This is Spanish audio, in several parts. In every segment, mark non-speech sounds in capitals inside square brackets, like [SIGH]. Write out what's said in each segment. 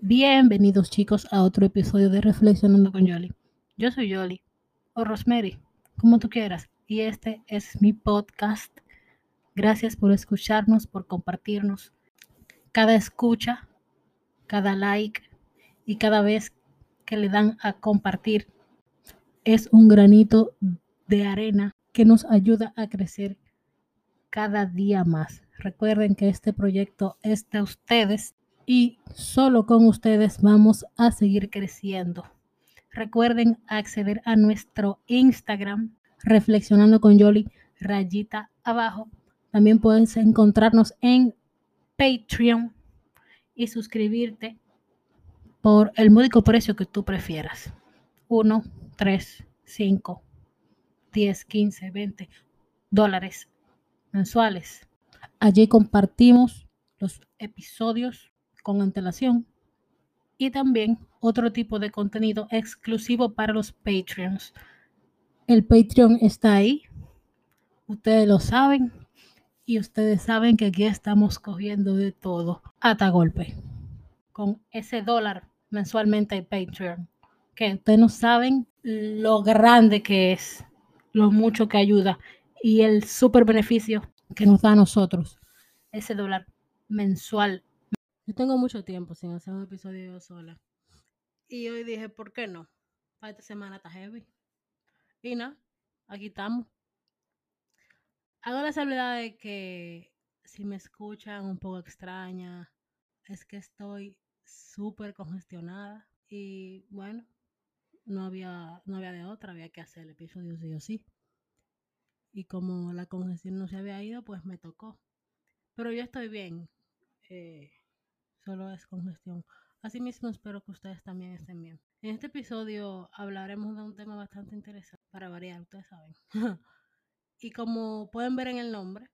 Bienvenidos chicos a otro episodio de Reflexionando con Yoli. Yo soy Yoli, o Rosemary, como tú quieras, y este es mi podcast. Gracias por escucharnos, por compartirnos. Cada escucha, cada like y cada vez que le dan a compartir es un granito de arena que nos ayuda a crecer cada día más. Recuerden que este proyecto es de ustedes y solo con ustedes vamos a seguir creciendo. Recuerden acceder a nuestro Instagram, reflexionando con Yoli, rayita abajo. También puedes encontrarnos en Patreon y suscribirte por el módico precio que tú prefieras. 1, 3, 5, 10, 15, 20 dólares mensuales. Allí compartimos los episodios con antelación y también otro tipo de contenido exclusivo para los Patreons. El Patreon está ahí, ustedes lo saben y ustedes saben que aquí estamos cogiendo de todo hasta golpe con ese dólar mensualmente de Patreon. Que ustedes no saben lo grande que es, lo mucho que ayuda y el super beneficio que nos da a nosotros ese dólar mensual yo tengo mucho tiempo sin hacer un episodio yo sola. Y hoy dije, ¿por qué no? Para esta semana está heavy. Y nada, aquí estamos. Hago la salvedad de que si me escuchan un poco extraña, es que estoy súper congestionada. Y bueno, no había, no había de otra, había que hacer el episodio sí o sí. Y como la congestión no se había ido, pues me tocó. Pero yo estoy bien. Eh, solo es congestión. Asimismo, espero que ustedes también estén bien. En este episodio hablaremos de un tema bastante interesante, para variar, ustedes saben. [LAUGHS] y como pueden ver en el nombre,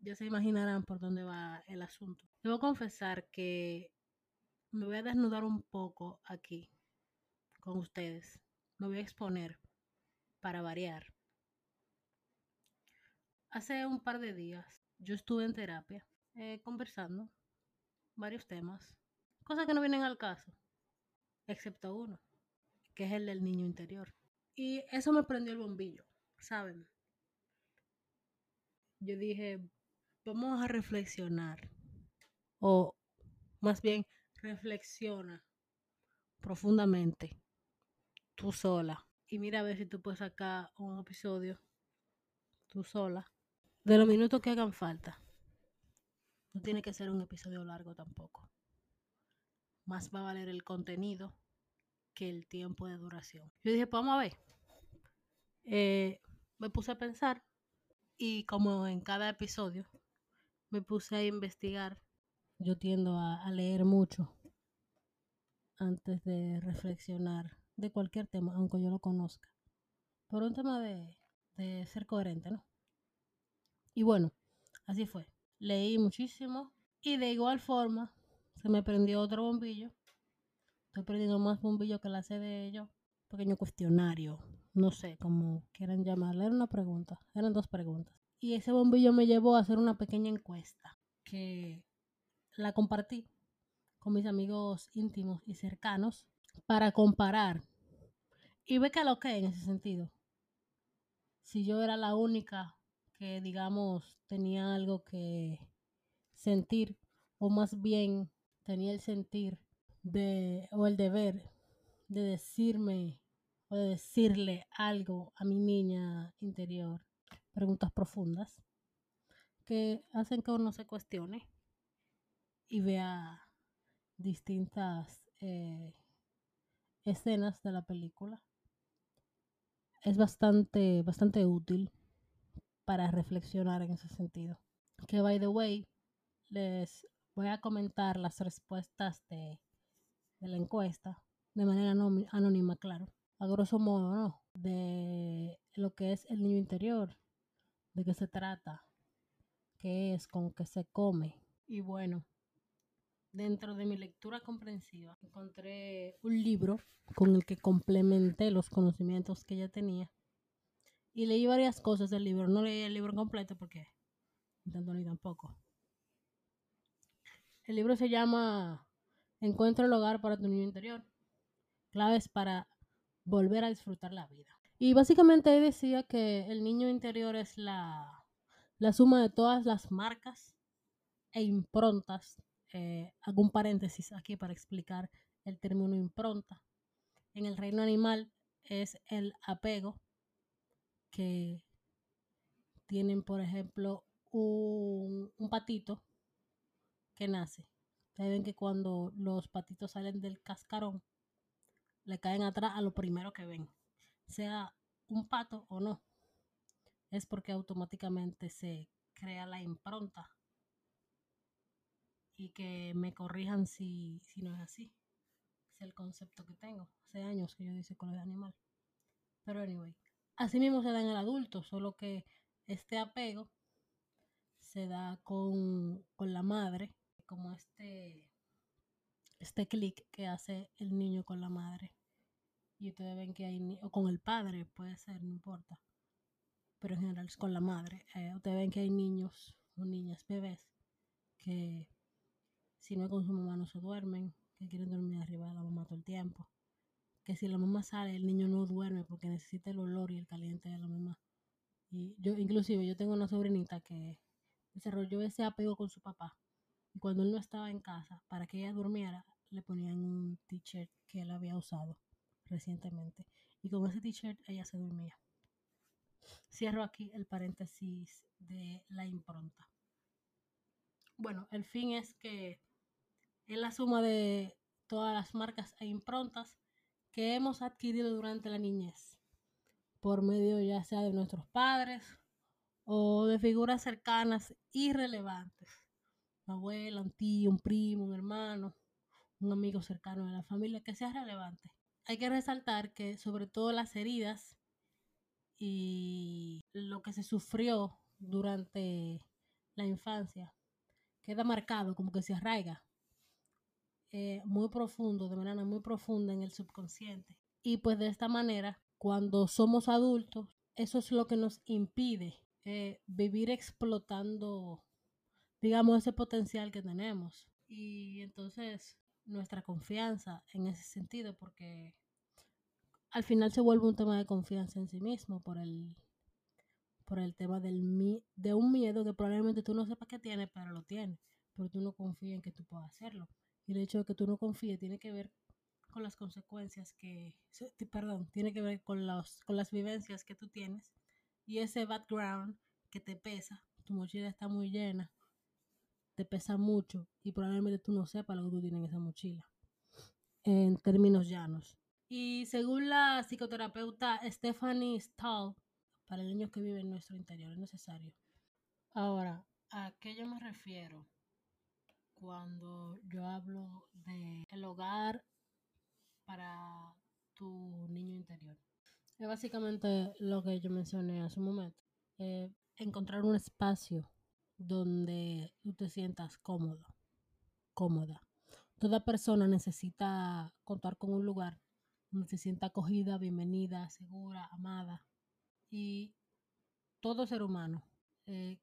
ya se imaginarán por dónde va el asunto. Debo confesar que me voy a desnudar un poco aquí con ustedes. Me voy a exponer para variar. Hace un par de días yo estuve en terapia eh, conversando varios temas, cosas que no vienen al caso, excepto uno, que es el del niño interior. Y eso me prendió el bombillo, ¿saben? Yo dije, vamos a reflexionar, o más bien, reflexiona profundamente, tú sola, y mira a ver si tú puedes sacar un episodio, tú sola, de los minutos que hagan falta no tiene que ser un episodio largo tampoco. Más va a valer el contenido que el tiempo de duración. Yo dije, pues vamos a ver. Eh, me puse a pensar y como en cada episodio me puse a investigar. Yo tiendo a, leer mucho antes de reflexionar de cualquier tema, aunque yo lo conozca. Por un tema de, de ser coherente, ¿no? Y bueno, así fue leí muchísimo y de igual forma se me prendió otro bombillo. Estoy perdiendo más bombillo que la sé de ellos. Pequeño cuestionario, no sé cómo quieran llamarle. Era una pregunta, eran dos preguntas. Y ese bombillo me llevó a hacer una pequeña encuesta que la compartí con mis amigos íntimos y cercanos para comparar y ve que lo que en ese sentido. Si yo era la única que, digamos, tenía algo que sentir, o más bien tenía el sentir de, o el deber de decirme o de decirle algo a mi niña interior. Preguntas profundas que hacen que uno se cuestione y vea distintas eh, escenas de la película. Es bastante, bastante útil para reflexionar en ese sentido. Que, by the way, les voy a comentar las respuestas de, la encuesta de manera anónima, claro. A grosso modo, ¿no? De lo que es el niño interior, de qué se trata, qué es, con qué se come. Y bueno, dentro de mi lectura comprensiva encontré un libro con el que complementé los conocimientos que ya tenía y leí varias cosas del libro. No leí el libro completo porque tanto ni tampoco. El libro se llama Encuentra el hogar para tu niño interior. Claves para volver a disfrutar la vida. Y básicamente decía que el niño interior es la, la suma de todas las marcas e improntas. Eh, hago un paréntesis aquí para explicar el término impronta. En el reino animal es el apego que tienen, por ejemplo, un, un patito que nace. Ustedes ven que cuando los patitos salen del cascarón, le caen atrás a lo primero que ven, sea un pato o no. Es porque automáticamente se crea la impronta. Y que me corrijan si, si no es así. Es el concepto que tengo. Hace años que yo dice el animal. Pero anyway. Así mismo se da en el adulto, solo que este apego se da con, con la madre, como este, este clic que hace el niño con la madre. Y ustedes ven que hay, o con el padre, puede ser, no importa. Pero en general es con la madre. Eh, ustedes ven que hay niños o niñas, bebés, que si no es con su mamá no se duermen, que quieren dormir arriba de la mamá todo el tiempo. Que si la mamá sale, el niño no duerme porque necesita el olor y el caliente de la mamá. Y yo, inclusive, yo tengo una sobrinita que desarrolló ese apego con su papá. Y cuando él no estaba en casa, para que ella durmiera, le ponían un t-shirt que él había usado recientemente. Y con ese t-shirt ella se dormía. Cierro aquí el paréntesis de la impronta. Bueno, el fin es que es la suma de todas las marcas e improntas que hemos adquirido durante la niñez, por medio ya sea de nuestros padres o de figuras cercanas y relevantes. Una abuela, un tío, un primo, un hermano, un amigo cercano de la familia, que sea relevante hay que resaltar que sobre todo las heridas y lo que se sufrió durante la infancia queda marcado, como que se arraiga eh, muy profundo, de manera muy profunda en el subconsciente. Y pues de esta manera, cuando somos adultos, eso es lo que nos impide eh, vivir explotando, digamos, ese potencial que tenemos. Y entonces nuestra confianza en ese sentido, porque al final se vuelve un tema de confianza en sí mismo por el, por el tema del, de un miedo que probablemente tú no sepas que tienes, pero lo tienes, pero tú no confías en que tú puedas hacerlo. El hecho de que tú no confíes tiene que ver con las consecuencias que, perdón, tiene que ver con, los, con las vivencias que tú tienes y ese background que te pesa, tu mochila está muy llena, te pesa mucho y probablemente tú no sepas lo que tú tienes en esa mochila, en términos llanos. Y según la psicoterapeuta Stephanie Stahl, para el niño que vive en nuestro interior es necesario. Ahora, ¿a qué yo me refiero cuando yo hablo de el hogar para tu niño interior? Es básicamente lo que yo mencioné hace un momento. Eh, encontrar un espacio donde tú te sientas cómodo, cómoda. Toda persona necesita contar con un lugar donde se sienta acogida, bienvenida, segura, amada. Y todo ser humano eh,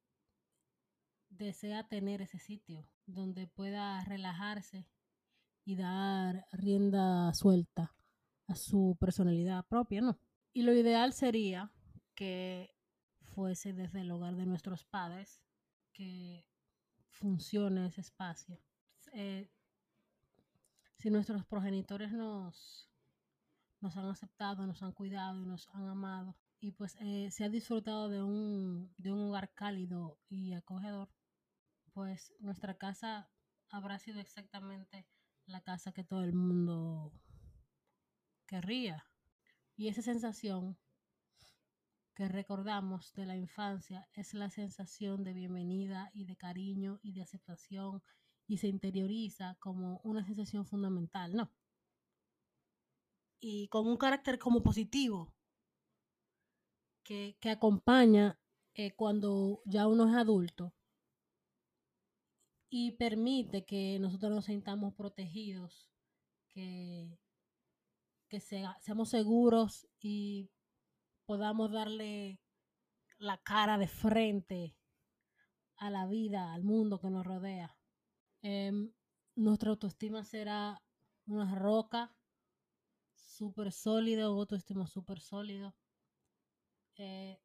desea tener ese sitio donde pueda relajarse y dar rienda suelta a su personalidad propia, ¿no? Y lo ideal sería que fuese desde el hogar de nuestros padres que funcione ese espacio. Eh, si nuestros progenitores nos nos han aceptado, nos han cuidado y nos han amado. Y pues eh, se ha disfrutado de un, de un hogar cálido y acogedor, pues nuestra casa habrá sido exactamente la casa que todo el mundo querría. Y esa sensación que recordamos de la infancia es la sensación de bienvenida y de cariño y de aceptación y se interioriza como una sensación fundamental, ¿no? y con un carácter como positivo que, acompaña eh, cuando ya uno es adulto y permite que nosotros nos sintamos protegidos, que, que seamos seguros y podamos darle la cara de frente a la vida, al mundo que nos rodea. Em, nuestra autoestima será una roca súper sólida, un autoestima súper sólido. Eh,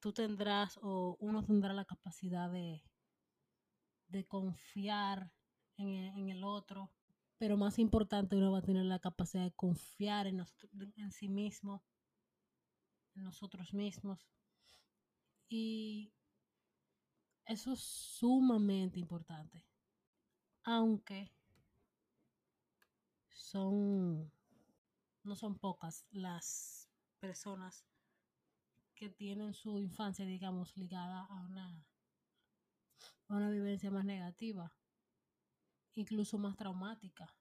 tú tendrás o uno tendrá la capacidad de, de confiar en el, en el otro, pero más importante, uno va a tener la capacidad de confiar en, en sí mismo, en nosotros mismos. Y eso es sumamente importante. Aunque son, no son pocas las personas que tienen su infancia, digamos, ligada a una, a una vivencia más negativa, incluso más traumática.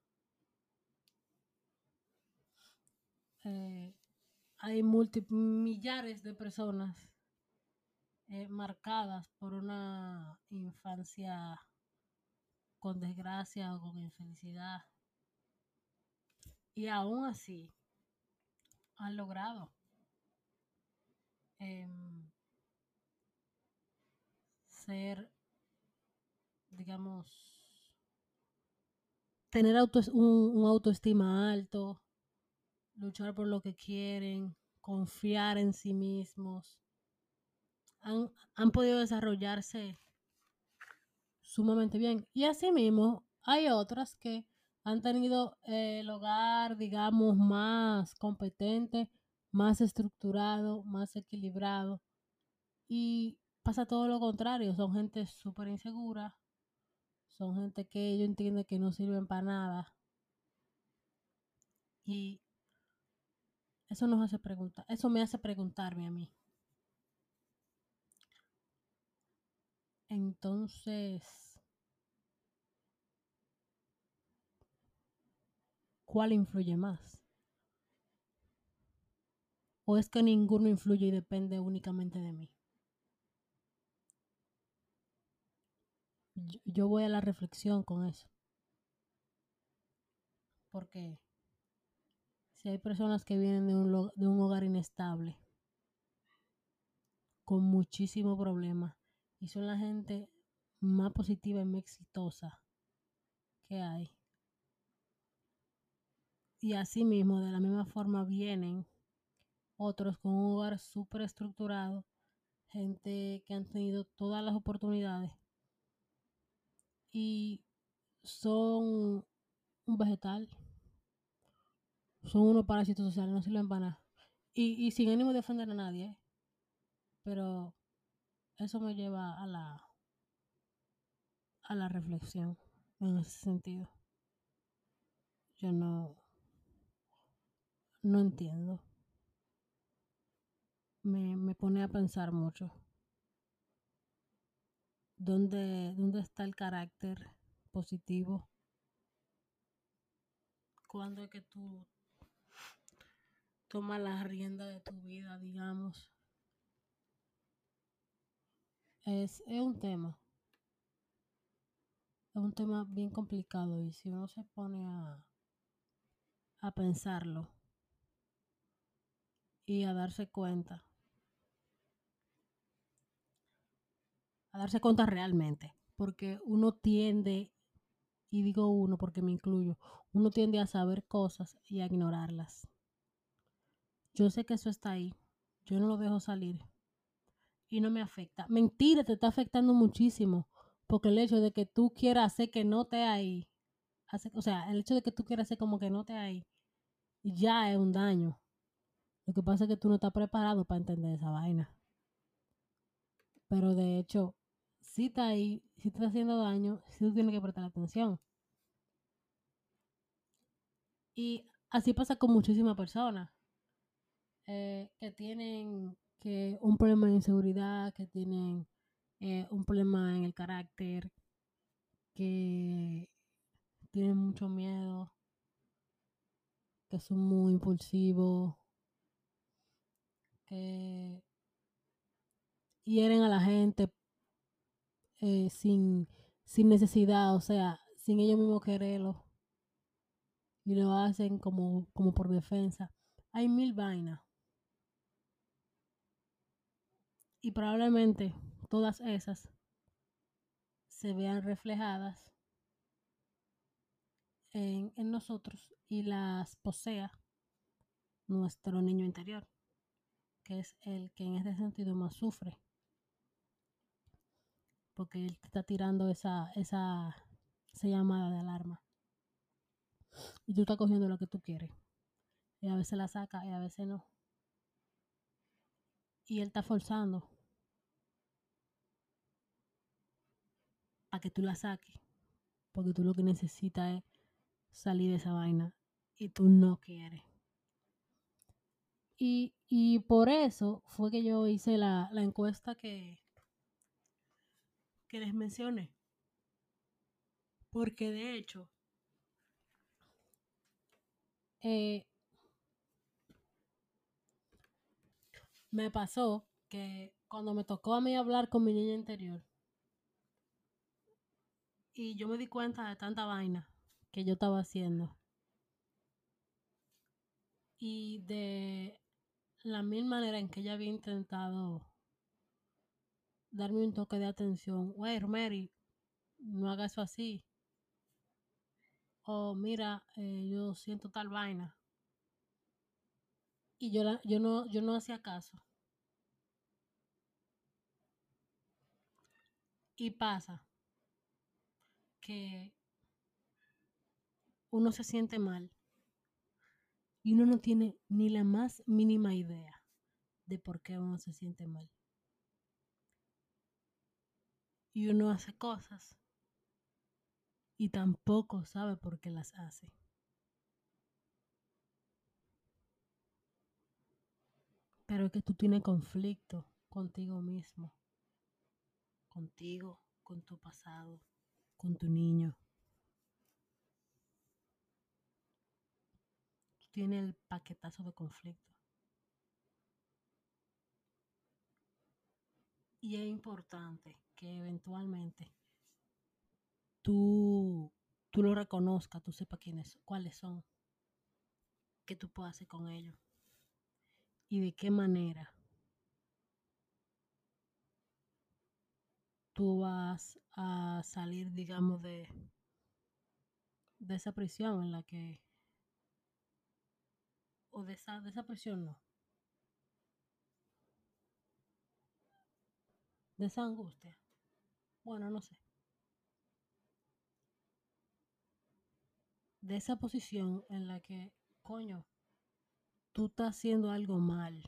Eh, hay millares de personas eh, marcadas por una infancia con desgracia o con infelicidad. Y aún así han logrado em, ser, digamos, tener un, autoestima alto, luchar por lo que quieren, confiar en sí mismos. Han, han podido desarrollarse sumamente bien. Y asimismo, hay otras que han tenido eh, el hogar, digamos, más competente, más estructurado, más equilibrado. Y pasa todo lo contrario, son gente súper insegura, son gente que ellos entienden que no sirven para nada. Y eso nos hace preguntar, eso me hace preguntarme a mí. Entonces, ¿cuál influye más? ¿O es que ninguno influye y depende únicamente de mí? Yo, voy a la reflexión con eso. Porque si hay personas que vienen de un, de un hogar inestable, con muchísimo problema, y son la gente más positiva y más exitosa que hay. Y así mismo, de la misma forma, vienen otros con un hogar súper estructurado, gente que han tenido todas las oportunidades y son un vegetal, son unos parásitos sociales, no sirven para nada. Y, y sin ánimo de defender a nadie, ¿eh? pero eso me lleva a la a la reflexión en ese sentido. Yo no no entiendo. Me, me pone a pensar mucho. ¿Dónde, ¿Dónde está el carácter positivo? Cuando es que tú tomas la rienda de tu vida, digamos? Es, un tema. Es un tema bien complicado y si uno se pone a, a pensarlo y a darse cuenta, darse cuenta realmente, porque uno tiende, y digo uno porque me incluyo, uno tiende a saber cosas y a ignorarlas. Yo sé que eso está ahí, yo no lo dejo salir y no me afecta. Mentira, te está afectando muchísimo. Porque el hecho de que tú quieras hacer que no te ahí, o sea, el hecho de que tú quieras hacer como que no te ahí, ya es un daño. Lo que pasa es que tú no estás preparado para entender esa vaina. Pero de hecho, si está ahí, si te está haciendo daño, si tú tienes que prestar atención. Y así pasa con muchísimas personas eh, que tienen que un problema de inseguridad, que tienen eh, un problema en el carácter, que tienen mucho miedo, que son muy impulsivos, que hieren a la gente eh, sin, sin necesidad, o sea, sin ellos mismos quererlo. Y lo hacen como, como por defensa. Hay mil vainas Y probablemente todas esas se vean reflejadas en, en nosotros y las posea nuestro niño interior, que es el que en este sentido más sufre. Porque él está tirando esa, esa, esa llamada de alarma. Y tú estás cogiendo lo que tú quieres. Y a veces la saca y a veces no. Y él está forzando a que tú la saques. Porque tú lo que necesitas es salir de esa vaina. Y tú no quieres. Y, y por eso fue que yo hice la, la encuesta que, que les mencioné. Porque de hecho, eh, me pasó que cuando me tocó a mí hablar con mi niña interior y yo me di cuenta de tanta vaina que yo estaba haciendo y de la mil manera en que ella había intentado darme un toque de atención. Wey, Mary, no haga eso así. O mira, eh, yo siento tal vaina. Y yo, la, yo, no, yo no hacía caso. Y pasa que uno se siente mal y uno no tiene ni la más mínima idea de por qué uno se siente mal. Y uno hace cosas y tampoco sabe por qué las hace. Pero que tú tienes conflicto contigo mismo, contigo, con tu pasado, con tu niño. Tú tienes el paquetazo de conflicto. Y es importante que eventualmente tú, tú lo reconozcas, tú sepas quiénes, cuáles son, qué tú puedes hacer con ellos y de qué manera tú vas a salir, digamos, de, de esa prisión en la que, o de esa, de esa prisión no, de esa angustia. Bueno, no sé. De esa posición en la que, coño, tú estás haciendo algo mal.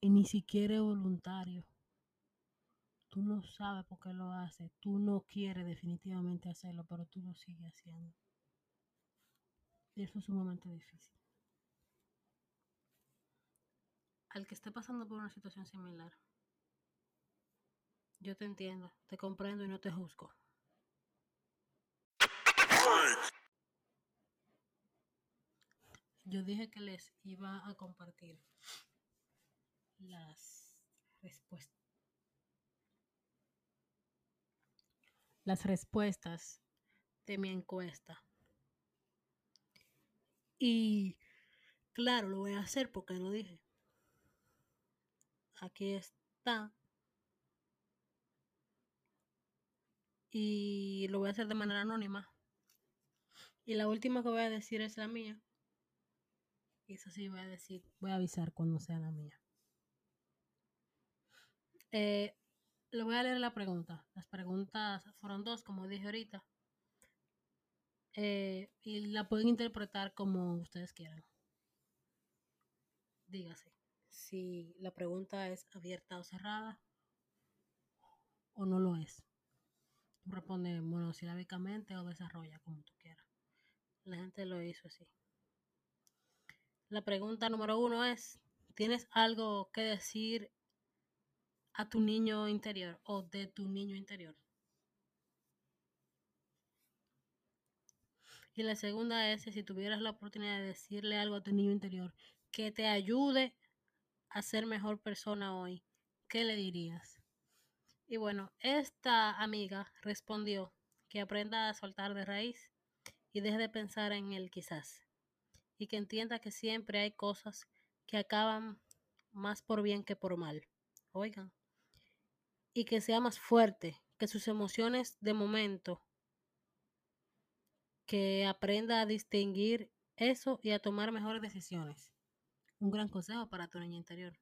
Y ni siquiera es voluntario. Tú no sabes por qué lo haces. Tú no quieres definitivamente hacerlo, pero tú lo sigues haciendo. Y eso es sumamente difícil. Al que esté pasando por una situación similar, yo te entiendo, te comprendo y no te juzgo. Yo dije que les iba a compartir las respuestas. Las respuestas de mi encuesta. Y claro, lo voy a hacer porque lo dije. Aquí está. Y lo voy a hacer de manera anónima. Y la última que voy a decir es la mía. Y eso sí voy a decir, voy a avisar cuando sea la mía. Eh, le voy a leer la pregunta. Las preguntas fueron dos, como dije ahorita. Eh, y la pueden interpretar como ustedes quieran. Dígase si la pregunta es abierta o cerrada o no lo es. Responde monosílabicamente o desarrolla como tú quieras. La gente lo hizo así. La pregunta número uno es, ¿tienes algo que decir a tu niño interior o de tu niño interior? Y la segunda es, si tuvieras la oportunidad de decirle algo a tu niño interior que te ayude a ser mejor persona hoy, ¿qué le dirías? Y bueno, esta amiga respondió que aprenda a soltar de raíz y deje de pensar en el quizás y que entienda que siempre hay cosas que acaban más por bien que por mal. Oigan. Y que sea más fuerte, que sus emociones de momento, que aprenda a distinguir eso y a tomar mejores decisiones. Un gran consejo para tu niña interior.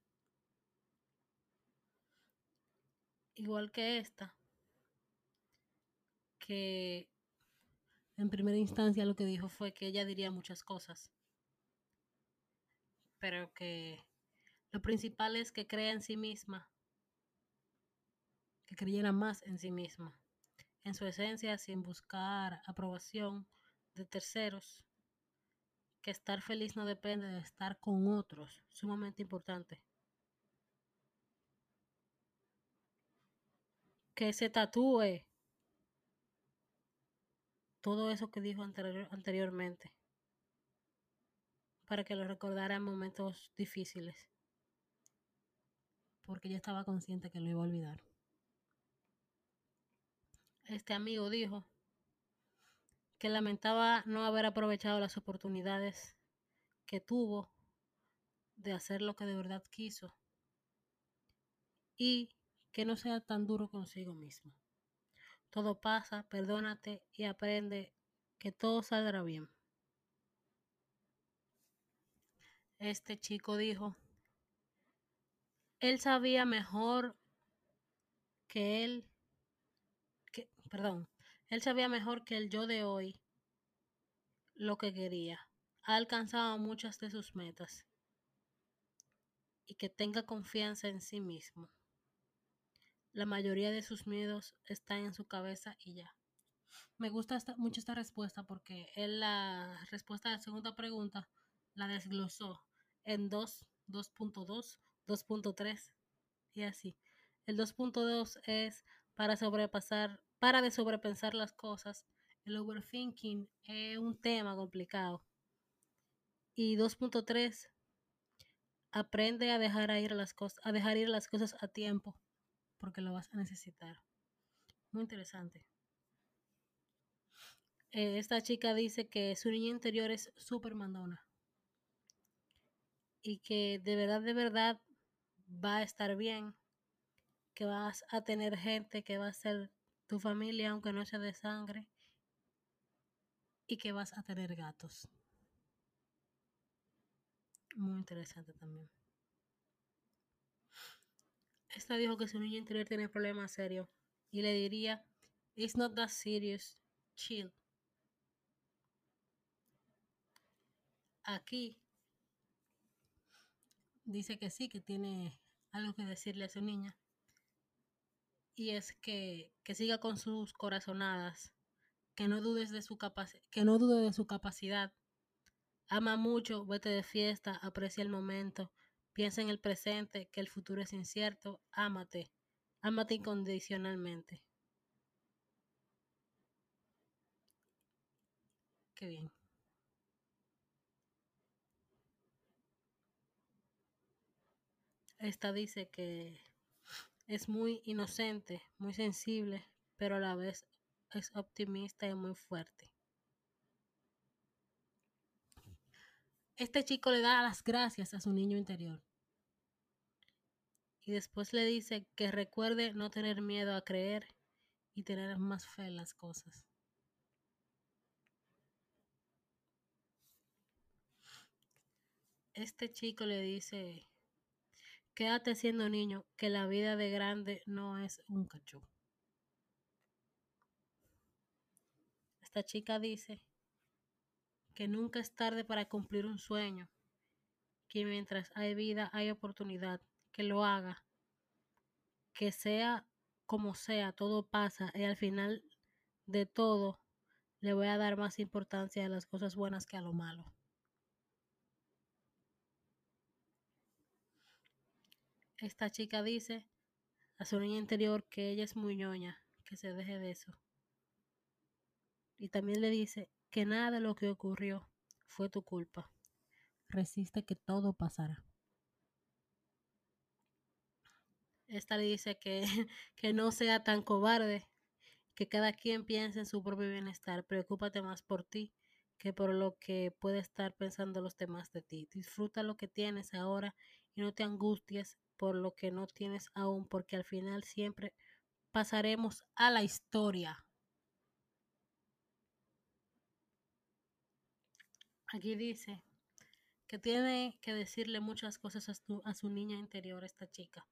Igual que esta, que en primera instancia lo que dijo fue que ella diría muchas cosas, pero que lo principal es que crea en sí misma, que creyera más en sí misma, en su esencia, sin buscar aprobación de terceros, que estar feliz no depende de estar con otros, sumamente importante. Que se tatúe todo eso que dijo anteriormente, para que lo recordara en momentos difíciles porque ya estaba consciente que lo iba a olvidar. Este amigo dijo que lamentaba no haber aprovechado las oportunidades que tuvo de hacer lo que de verdad quiso y que no sea tan duro consigo mismo. Todo pasa, perdónate y aprende que todo saldrá bien. Este chico dijo él sabía mejor que él, que, perdón, él sabía mejor que el yo de hoy lo que quería. Ha alcanzado muchas de sus metas y que tenga confianza en sí mismo. La mayoría de sus miedos están en su cabeza y ya. Me gusta mucho esta respuesta porque él la respuesta a la segunda pregunta la desglosó en 2.2 2.3 y así. El 2.2 es para sobrepasar, para de sobrepensar las cosas. El overthinking es un tema complicado. Y 2.3 aprende a dejar ir las cosas, a dejar ir las cosas a tiempo, porque lo vas a necesitar. Muy interesante. Eh, esta chica dice que su niña interior es súper mandona y que de verdad, de verdad va a estar bien, que vas a tener gente que va a ser tu familia, aunque no sea de sangre, y que vas a tener gatos. Muy interesante también. Esta dijo que su niño interior tiene problemas serios y le diría, It's not that serious, chill. Aquí dice que sí, que tiene algo que decirle a su niña. Y es que, que siga con sus corazonadas, que no dudes de su que no dude de su capacidad. Ama mucho, vete de fiesta, aprecia el momento, piensa en el presente, que el futuro es incierto, ámate, ámate incondicionalmente. Qué bien. Esta dice que es muy inocente, muy sensible, pero a la vez es optimista y muy fuerte. Este chico le da las gracias a su niño interior. Y después le dice que recuerde no tener miedo a creer y tener más fe en las cosas. Este chico le dice Quédate siendo niño, que la vida de grande no es un cachú. Esta chica dice que nunca es tarde para cumplir un sueño, que mientras hay vida hay oportunidad, que lo haga, que sea como sea, todo pasa y al final de todo le voy a dar más importancia a las cosas buenas que a lo malo. esta chica dice a su niña interior que ella es muy ñoña, que se deje de eso. Y también le dice que nada de lo que ocurrió fue tu culpa. Resiste que todo pasará. Esta le dice que, [LAUGHS] que no sea tan cobarde, que cada quien piense en su propio bienestar. Preocúpate más por ti que por lo que puede estar pensando los demás de ti. Disfruta lo que tienes ahora y no te angusties por lo que no tienes aún, porque al final siempre pasaremos a la historia. Aquí dice que tiene que decirle muchas cosas a su, a su niña interior, esta chica.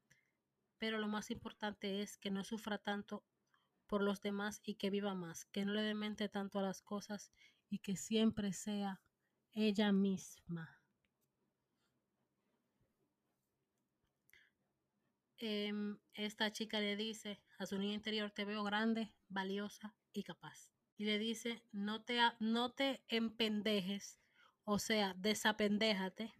Pero lo más importante es que no sufra tanto por los demás y que viva más, que no le demente tanto a las cosas y que siempre sea ella misma. Em, esta chica le dice a su niña interior, te veo grande, valiosa y capaz. Y le dice, no te, no te empendejes, o sea, desapendéjate.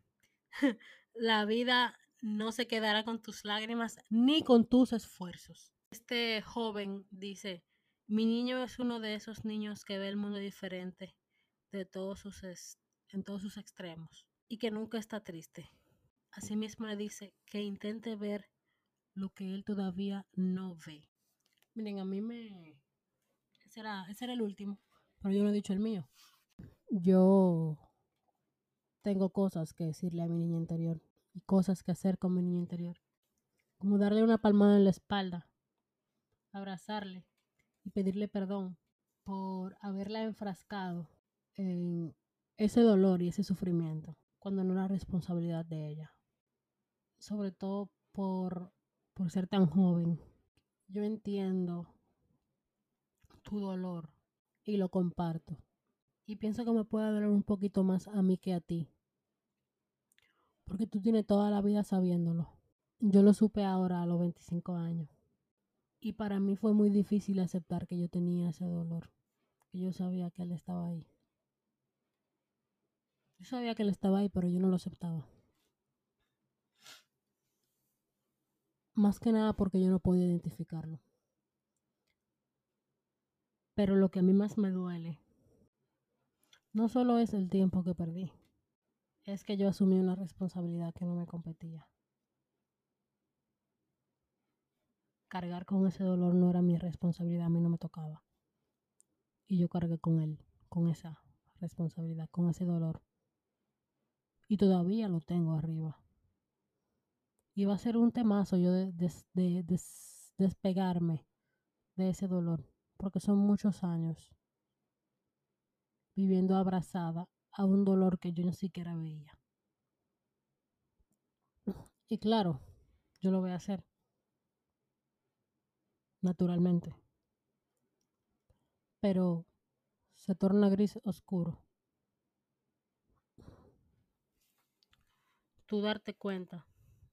[LAUGHS] La vida no se quedará con tus lágrimas ni con tus esfuerzos. Este joven dice, mi niño es uno de esos niños que ve el mundo diferente de todos sus en todos sus extremos y que nunca está triste. Asimismo le dice que intente ver lo que él todavía no ve. Miren, a mí me... Ese era, ese era el último, pero yo no he dicho el mío. Yo tengo cosas que decirle a mi niña interior y cosas que hacer con mi niña interior. Como darle una palmada en la espalda, abrazarle y pedirle perdón por haberla enfrascado en ese dolor y ese sufrimiento cuando no era responsabilidad de ella. Sobre todo por por ser tan joven. Yo entiendo tu dolor y lo comparto. Y pienso que me puede doler un poquito más a mí que a ti. Porque tú tienes toda la vida sabiéndolo. Yo lo supe ahora a los 25 años. Y para mí fue muy difícil aceptar que yo tenía ese dolor. Que yo sabía que él estaba ahí. Yo sabía que él estaba ahí, pero yo no lo aceptaba. Más que nada porque yo no podía identificarlo. Pero lo que a mí más me duele no solo es el tiempo que perdí, es que yo asumí una responsabilidad que no me competía. Cargar con ese dolor no era mi responsabilidad, a mí no me tocaba. Y yo cargué con él, con esa responsabilidad, con ese dolor. Y todavía lo tengo arriba. Y va a ser un temazo yo de, despegarme de ese dolor, porque son muchos años viviendo abrazada a un dolor que yo ni siquiera veía. Y claro, yo lo voy a hacer, naturalmente. Pero se torna gris oscuro. Tú darte cuenta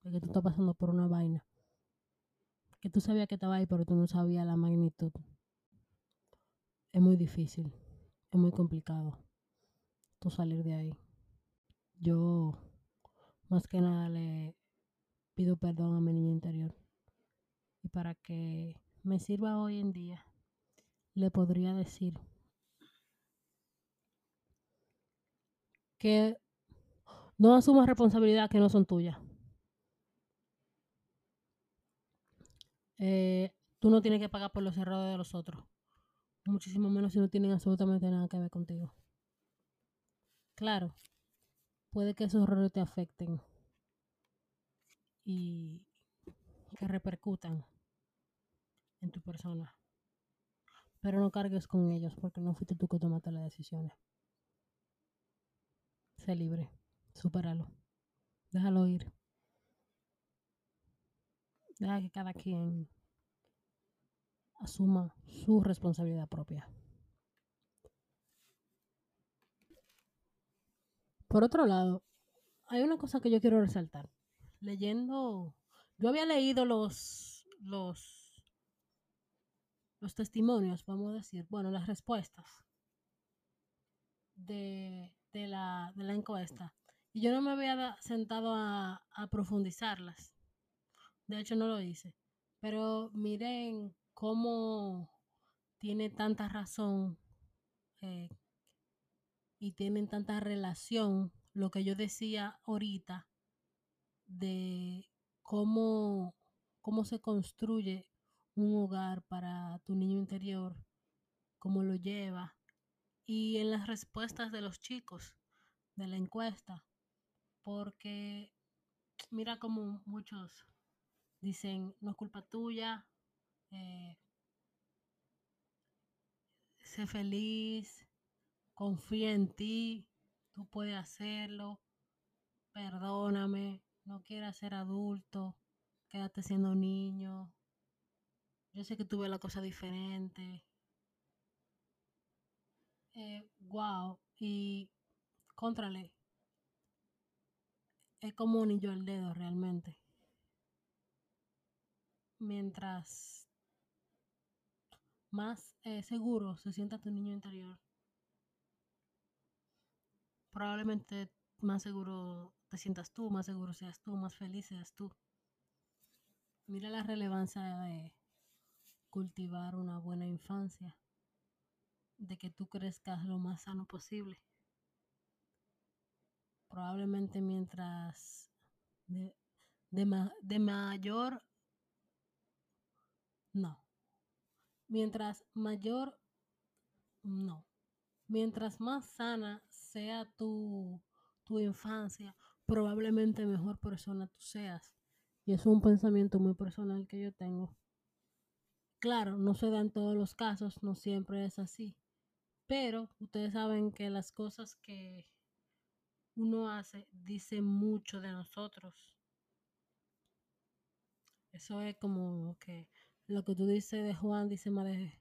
que tú estás pasando por una vaina. Que tú sabías que estaba ahí, pero tú no sabías la magnitud. Es muy difícil, es muy complicado tú salir de ahí. Yo, más que nada, le pido perdón a mi niña interior. Y para que me sirva hoy en día, le podría decir que no asumas responsabilidad que no son tuyas. Eh, tú no tienes que pagar por los errores de los otros. Muchísimo menos si no tienen absolutamente nada que ver contigo. Claro, puede que esos errores te afecten y que repercutan en tu persona. Pero no cargues con ellos porque no fuiste tú que tomaste las decisiones. Sé libre, supéralo, déjalo ir. Deja que cada quien asuma su responsabilidad propia. Por otro lado, hay una cosa que yo quiero resaltar. Leyendo, yo había leído los, los, los testimonios, vamos a decir, bueno, las respuestas de, la, encuesta. Y yo no me había sentado a, a profundizarlas. De hecho, no lo hice. Pero miren cómo tiene tanta razón eh, y tienen tanta relación lo que yo decía ahorita de cómo, cómo se construye un hogar para tu niño interior, cómo lo lleva, y en las respuestas de los chicos de la encuesta, porque mira como muchos dicen, no es culpa tuya, eh, sé feliz, confía en ti, tú puedes hacerlo, perdóname, no quieras ser adulto, quédate siendo niño. Yo sé que tuve la cosa diferente. Eh, wow, y contrale, es como un anillo al dedo realmente. Mientras más eh, seguro se sienta tu niño interior, probablemente más seguro te sientas tú, más seguro seas tú, más feliz seas tú. Mira la relevancia de cultivar una buena infancia, de que tú crezcas lo más sano posible. Probablemente mientras de, de, ma, de mayor, no, mientras mayor, no, mientras más sana sea tu, tu infancia, probablemente mejor persona tú seas. Y es un pensamiento muy personal que yo tengo. Claro, no se da en todos los casos, no siempre es así. Pero ustedes saben que las cosas que uno hace dicen mucho de nosotros. Eso es como que lo que tú dices de Juan dice más de...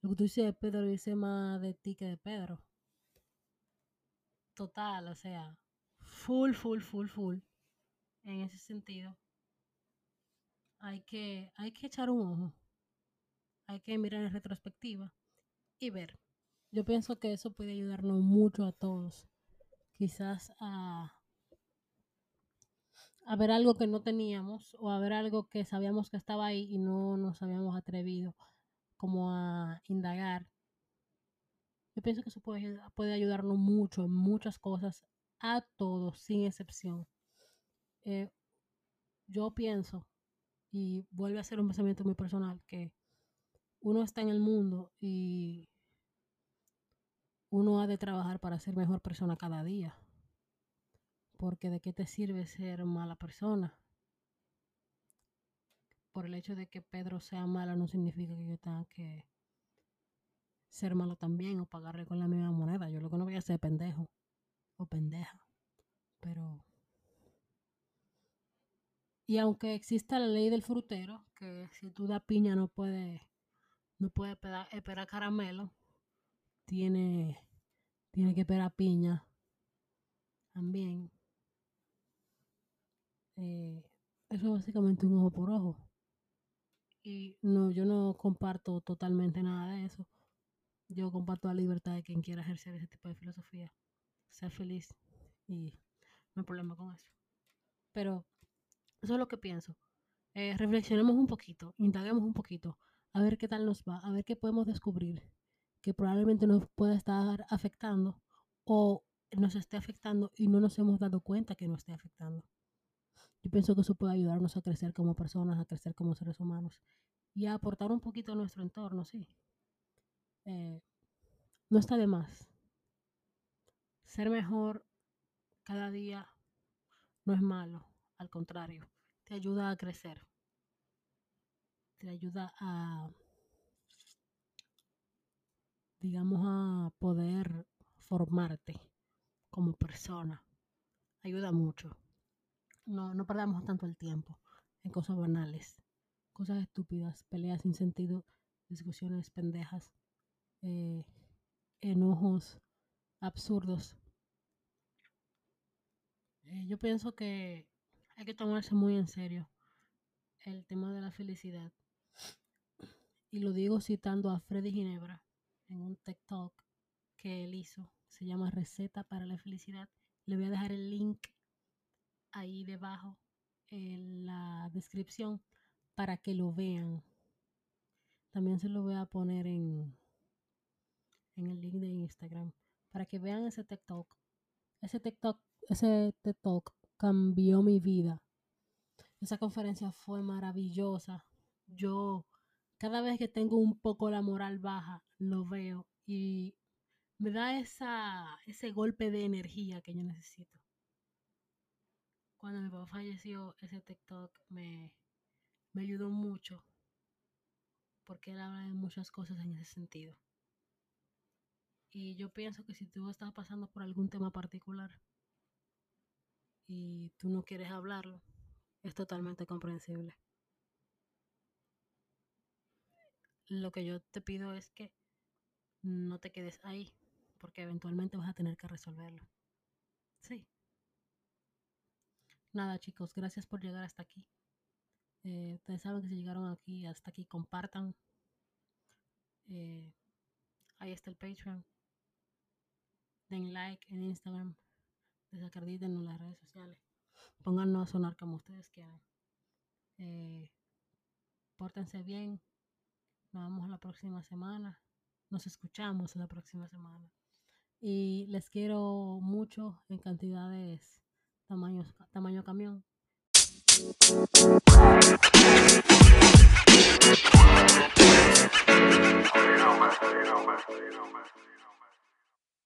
Lo que tú dices de Pedro dice más de ti que de Pedro. Total, o sea, full, full, full, full. En ese sentido. Hay que, hay que echar un ojo. Hay que mirar en retrospectiva y ver. Yo pienso que eso puede ayudarnos mucho a todos. Quizás a, a ver algo que no teníamos o a ver algo que sabíamos que estaba ahí y no nos habíamos atrevido como a indagar. Yo pienso que eso puede, puede ayudarnos mucho en muchas cosas, a todos, sin excepción. Eh, yo pienso, y vuelve a ser un pensamiento muy personal, que uno está en el mundo y uno ha de trabajar para ser mejor persona cada día. Porque de qué te sirve ser mala persona. Por el hecho de que Pedro sea mala no significa que yo tenga que ser malo también o pagarle con la misma moneda. Yo lo que no voy a hacer pendejo o pendeja. Pero... Y aunque exista la ley del frutero, que si tú das piña no puede, no puede esperar, esperar caramelo, tiene, tiene que esperar piña también. Eh, eso es básicamente un ojo por ojo. Y no, yo no comparto totalmente nada de eso. Yo comparto la libertad de quien quiera ejercer ese tipo de filosofía. Ser feliz y no hay problema con eso. Pero eso es lo que pienso. Eh, reflexionemos un poquito, indaguemos un poquito, a ver qué tal nos va, a ver qué podemos descubrir que probablemente nos pueda estar afectando o nos esté afectando y no nos hemos dado cuenta que nos esté afectando. Yo pienso que eso puede ayudarnos a crecer como personas, a crecer como seres humanos y a aportar un poquito a nuestro entorno, sí. Eh, no está de más. Ser mejor cada día no es malo, al contrario, te ayuda a crecer, te ayuda a, digamos, a poder formarte como persona. Ayuda mucho. No, no perdamos tanto el tiempo en cosas banales, cosas estúpidas, peleas sin sentido, discusiones pendejas, eh, enojos absurdos. Eh, yo pienso que hay que tomarse muy en serio el tema de la felicidad. Y lo digo citando a Freddy Ginebra en un TikTok que él hizo. Se llama Receta para la Felicidad. Le voy a dejar el link ahí debajo en la descripción para que lo vean. También se lo voy a poner en, en el link de Instagram para que vean ese TikTok. Ese TikTok, ese TikTok cambió mi vida. Esa conferencia fue maravillosa. Yo cada vez que tengo un poco la moral baja, lo veo y me da esa, ese golpe de energía que yo necesito. cuando mi papá falleció, ese TikTok me, me ayudó mucho porque él habla de muchas cosas en ese sentido. Y yo pienso que si tú estás pasando por algún tema particular y tú no quieres hablarlo, es totalmente comprensible. Lo que yo te pido es que no te quedes ahí, porque eventualmente vas a tener que resolverlo. Sí. Nada, chicos, gracias por llegar hasta aquí. Eh, ustedes saben que si llegaron aquí hasta aquí, compartan. Eh, ahí está el Patreon. Den like en Instagram. Desacrediten en las redes sociales. Pónganos a sonar como ustedes quieran. Eh, pórtense bien. Nos vemos la próxima semana. Nos escuchamos la próxima semana. Y les quiero mucho en cantidades tamaños, tamaño camión.